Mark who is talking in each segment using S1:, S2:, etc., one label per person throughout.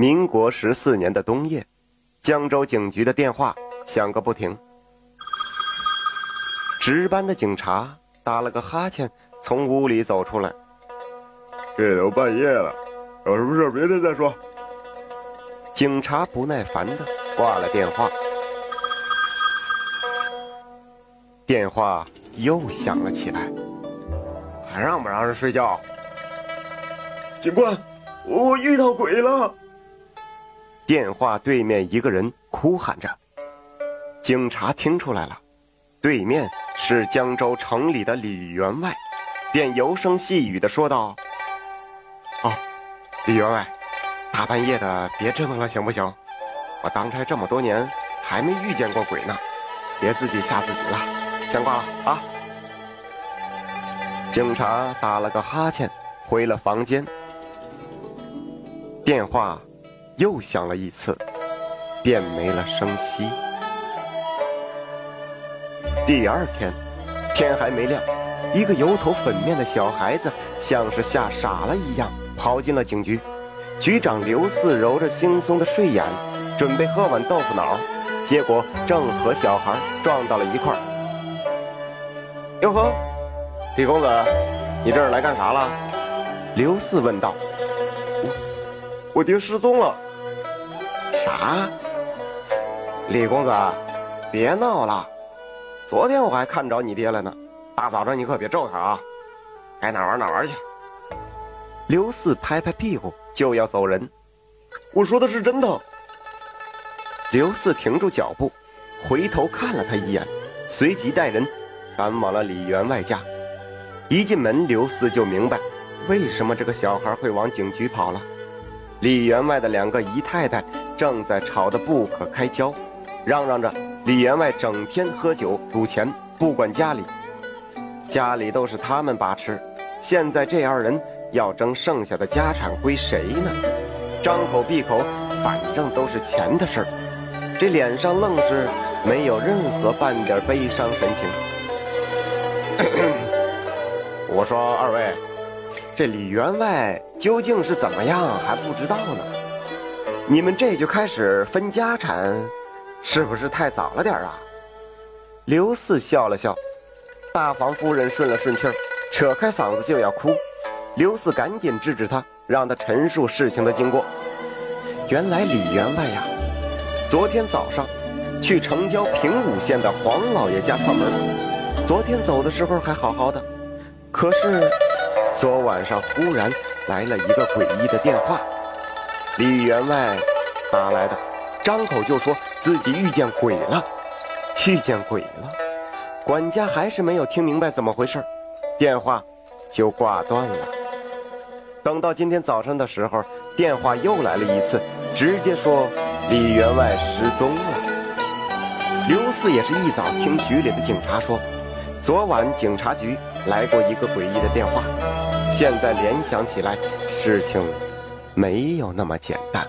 S1: 民国十四年的冬夜，江州警局的电话响个不停。值班的警察打了个哈欠，从屋里走出来。
S2: 这都半夜了，有什么事明天再说。
S1: 警察不耐烦的挂了电话。电话又响了起来。
S2: 还让不让人睡觉？警官，我遇到鬼了！
S1: 电话对面一个人哭喊着。警察听出来了，对面是江州城里的李员外，便柔声细语的说道：“哦，李员外，大半夜的别折腾了，行不行？我当差这么多年，还没遇见过鬼呢，别自己吓自己了。先挂了啊。”警察打了个哈欠，回了房间。电话又响了一次，便没了声息。第二天，天还没亮，一个油头粉面的小孩子像是吓傻了一样跑进了警局。局长刘四揉着惺忪的睡眼，准备喝碗豆腐脑，结果正和小孩撞到了一块儿。哟呵！李公子，你这是来干啥了？刘四问道。
S2: 我我爹失踪了。
S1: 啥？李公子，别闹了。昨天我还看着你爹了呢。大早上你可别咒他啊！该哪玩哪玩去。刘四拍拍屁股就要走人。
S2: 我说的是真的。
S1: 刘四停住脚步，回头看了他一眼，随即带人赶往了李员外家。一进门，刘四就明白，为什么这个小孩会往警局跑了。李员外的两个姨太太正在吵得不可开交，嚷嚷着李员外整天喝酒赌钱，不管家里，家里都是他们把持。现在这二人要争剩下的家产归谁呢？张口闭口，反正都是钱的事儿，这脸上愣是没有任何半点悲伤神情。我说二位，这李员外究竟是怎么样还不知道呢？你们这就开始分家产，是不是太早了点啊？刘四笑了笑，大房夫人顺了顺气儿，扯开嗓子就要哭。刘四赶紧制止他，让他陈述事情的经过。原来李员外呀，昨天早上去城郊平武县的黄老爷家串门，昨天走的时候还好好的。可是，昨晚上忽然来了一个诡异的电话，李员外打来的，张口就说自己遇见鬼了，遇见鬼了。管家还是没有听明白怎么回事，电话就挂断了。等到今天早上的时候，电话又来了一次，直接说李员外失踪了。刘四也是一早听局里的警察说，昨晚警察局。来过一个诡异的电话，现在联想起来，事情没有那么简单。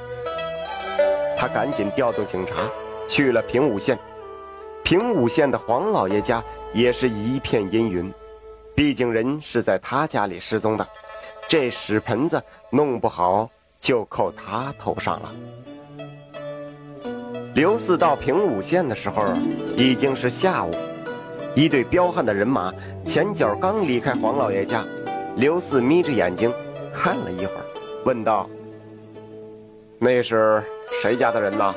S1: 他赶紧调动警察去了平武县。平武县的黄老爷家也是一片阴云，毕竟人是在他家里失踪的，这屎盆子弄不好就扣他头上了。刘四到平武县的时候，已经是下午。一队彪悍的人马前脚刚离开黄老爷家，刘四眯着眼睛看了一会儿，问道：“那是谁家的人呢？”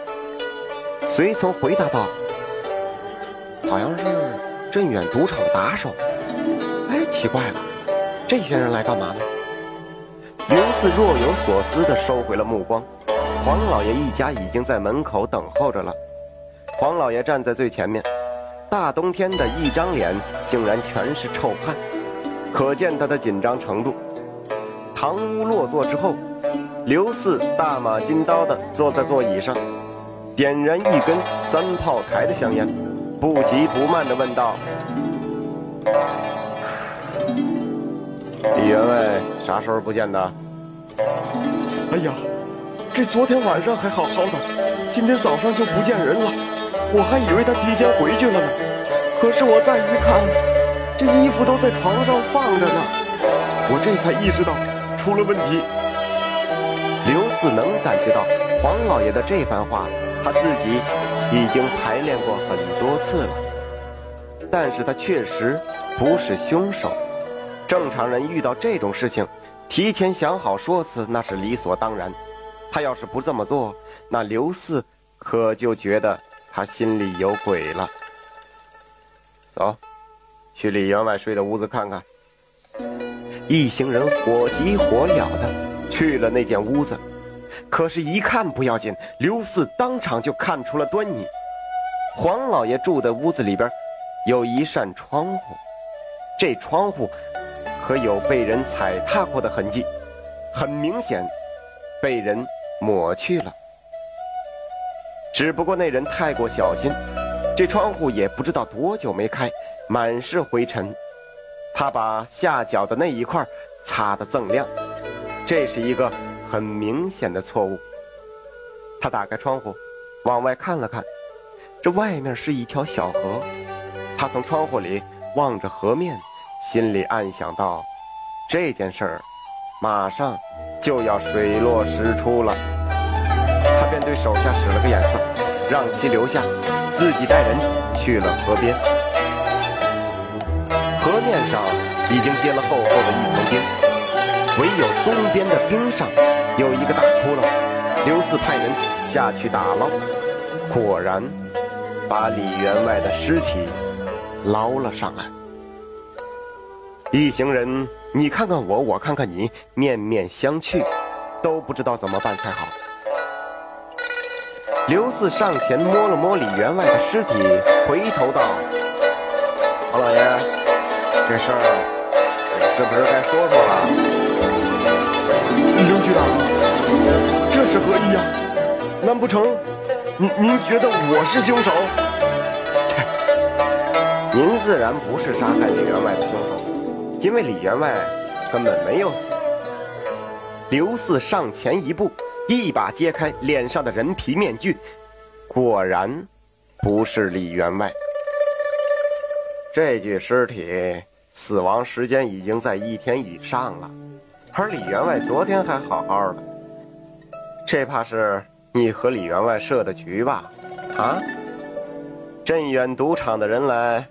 S1: 随从回答道：“好像是镇远赌场的打手。”哎，奇怪了，这些人来干嘛呢？云四若有所思地收回了目光。黄老爷一家已经在门口等候着了，黄老爷站在最前面。大冬天的一张脸竟然全是臭汗，可见他的紧张程度。堂屋落座之后，刘四大马金刀的坐在座椅上，点燃一根三炮台的香烟，不急不慢地问道：“ 李员外啥时候不见的？”“
S2: 哎呀，这昨天晚上还好好的，今天早上就不见人了。”我还以为他提前回去了呢，可是我再一看，这衣服都在床上放着呢，我这才意识到出了问题。
S1: 四能感觉到黄老爷的这番话，他自己已经排练过很多次了。但是他确实不是凶手。正常人遇到这种事情，提前想好说辞那是理所当然。他要是不这么做，那刘四可就觉得他心里有鬼了。走，去李员外睡的屋子看看。一行人火急火燎的去了那间屋子，可是，一看不要紧，刘四当场就看出了端倪。黄老爷住的屋子里边，有一扇窗户，这窗户可有被人踩踏过的痕迹，很明显，被人抹去了。只不过那人太过小心，这窗户也不知道多久没开，满是灰尘。他把下脚的那一块擦得锃亮，这是一个很明显的错误。他打开窗户，往外看了看，这外面是一条小河。他从窗户里望着河面，心里暗想到：这件事儿马上就要水落石出了。他便对手下使了个眼色，让其留下，自己带人去了河边。河面上已经结了厚厚的一层冰，唯有东边的冰上有一个大窟窿。刘四派人下去打捞，果然把李员外的尸体捞了。上来。一行人你看看我，我看看你，面面相觑，都不知道怎么办才好。刘四上前摸了。摸李员外的尸体，回头道：“黄老爷。”这事儿是不是该说说了？
S2: 刘局长，这是何意啊？难不成您您觉得我是凶手？
S1: 您自然不是杀害李员外的凶手，因为李员外根本没有死。刘四上前一步，一把揭开脸上的人皮面具，果然不是李员外。这具尸体。死亡时间已经在一天以上了，而李员外昨天还好好的，这怕是你和李员外设的局吧？啊？镇远赌场的人来，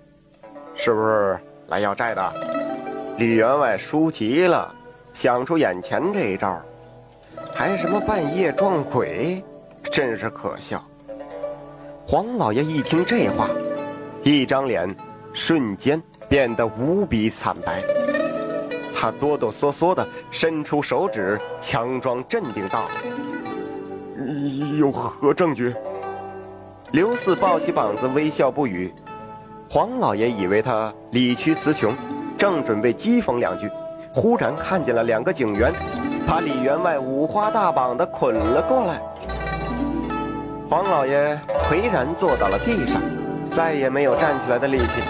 S1: 是不是来要债的？李员外输急了，想出眼前这一招，还什么半夜撞鬼，真是可笑。黄老爷一听这话，一张脸瞬间。变得无比惨白，他哆哆嗦嗦地伸出手指，强装镇定道：“
S2: 有何证据？”
S1: 刘四抱起膀子，微笑不语。黄老爷以为他理屈词穷，正准备讥讽两句，忽然看见了两个警员，把李员外五花大绑地捆了过来。黄老爷颓然坐到了地上，再也没有站起来的力气。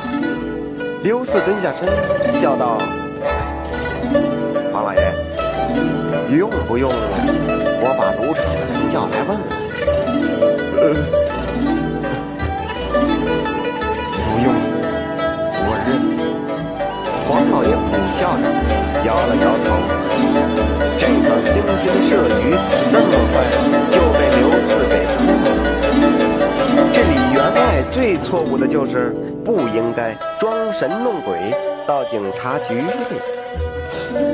S1: 刘四蹲下身，笑道：“黄老爷，用不用我把赌场的人叫来问问？”“
S2: 呃，不用，我认。”
S1: 黄老爷苦笑着摇了摇头。这场精心设局这么快就被刘四给破了。这李员外最错误的就是不应该。装神弄鬼到警察局里，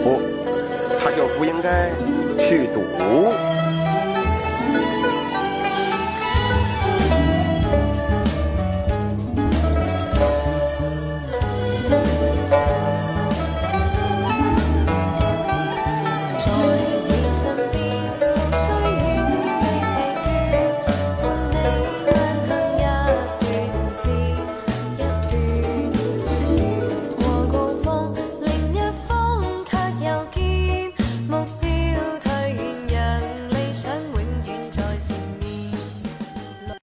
S1: 不，他就不应该去赌。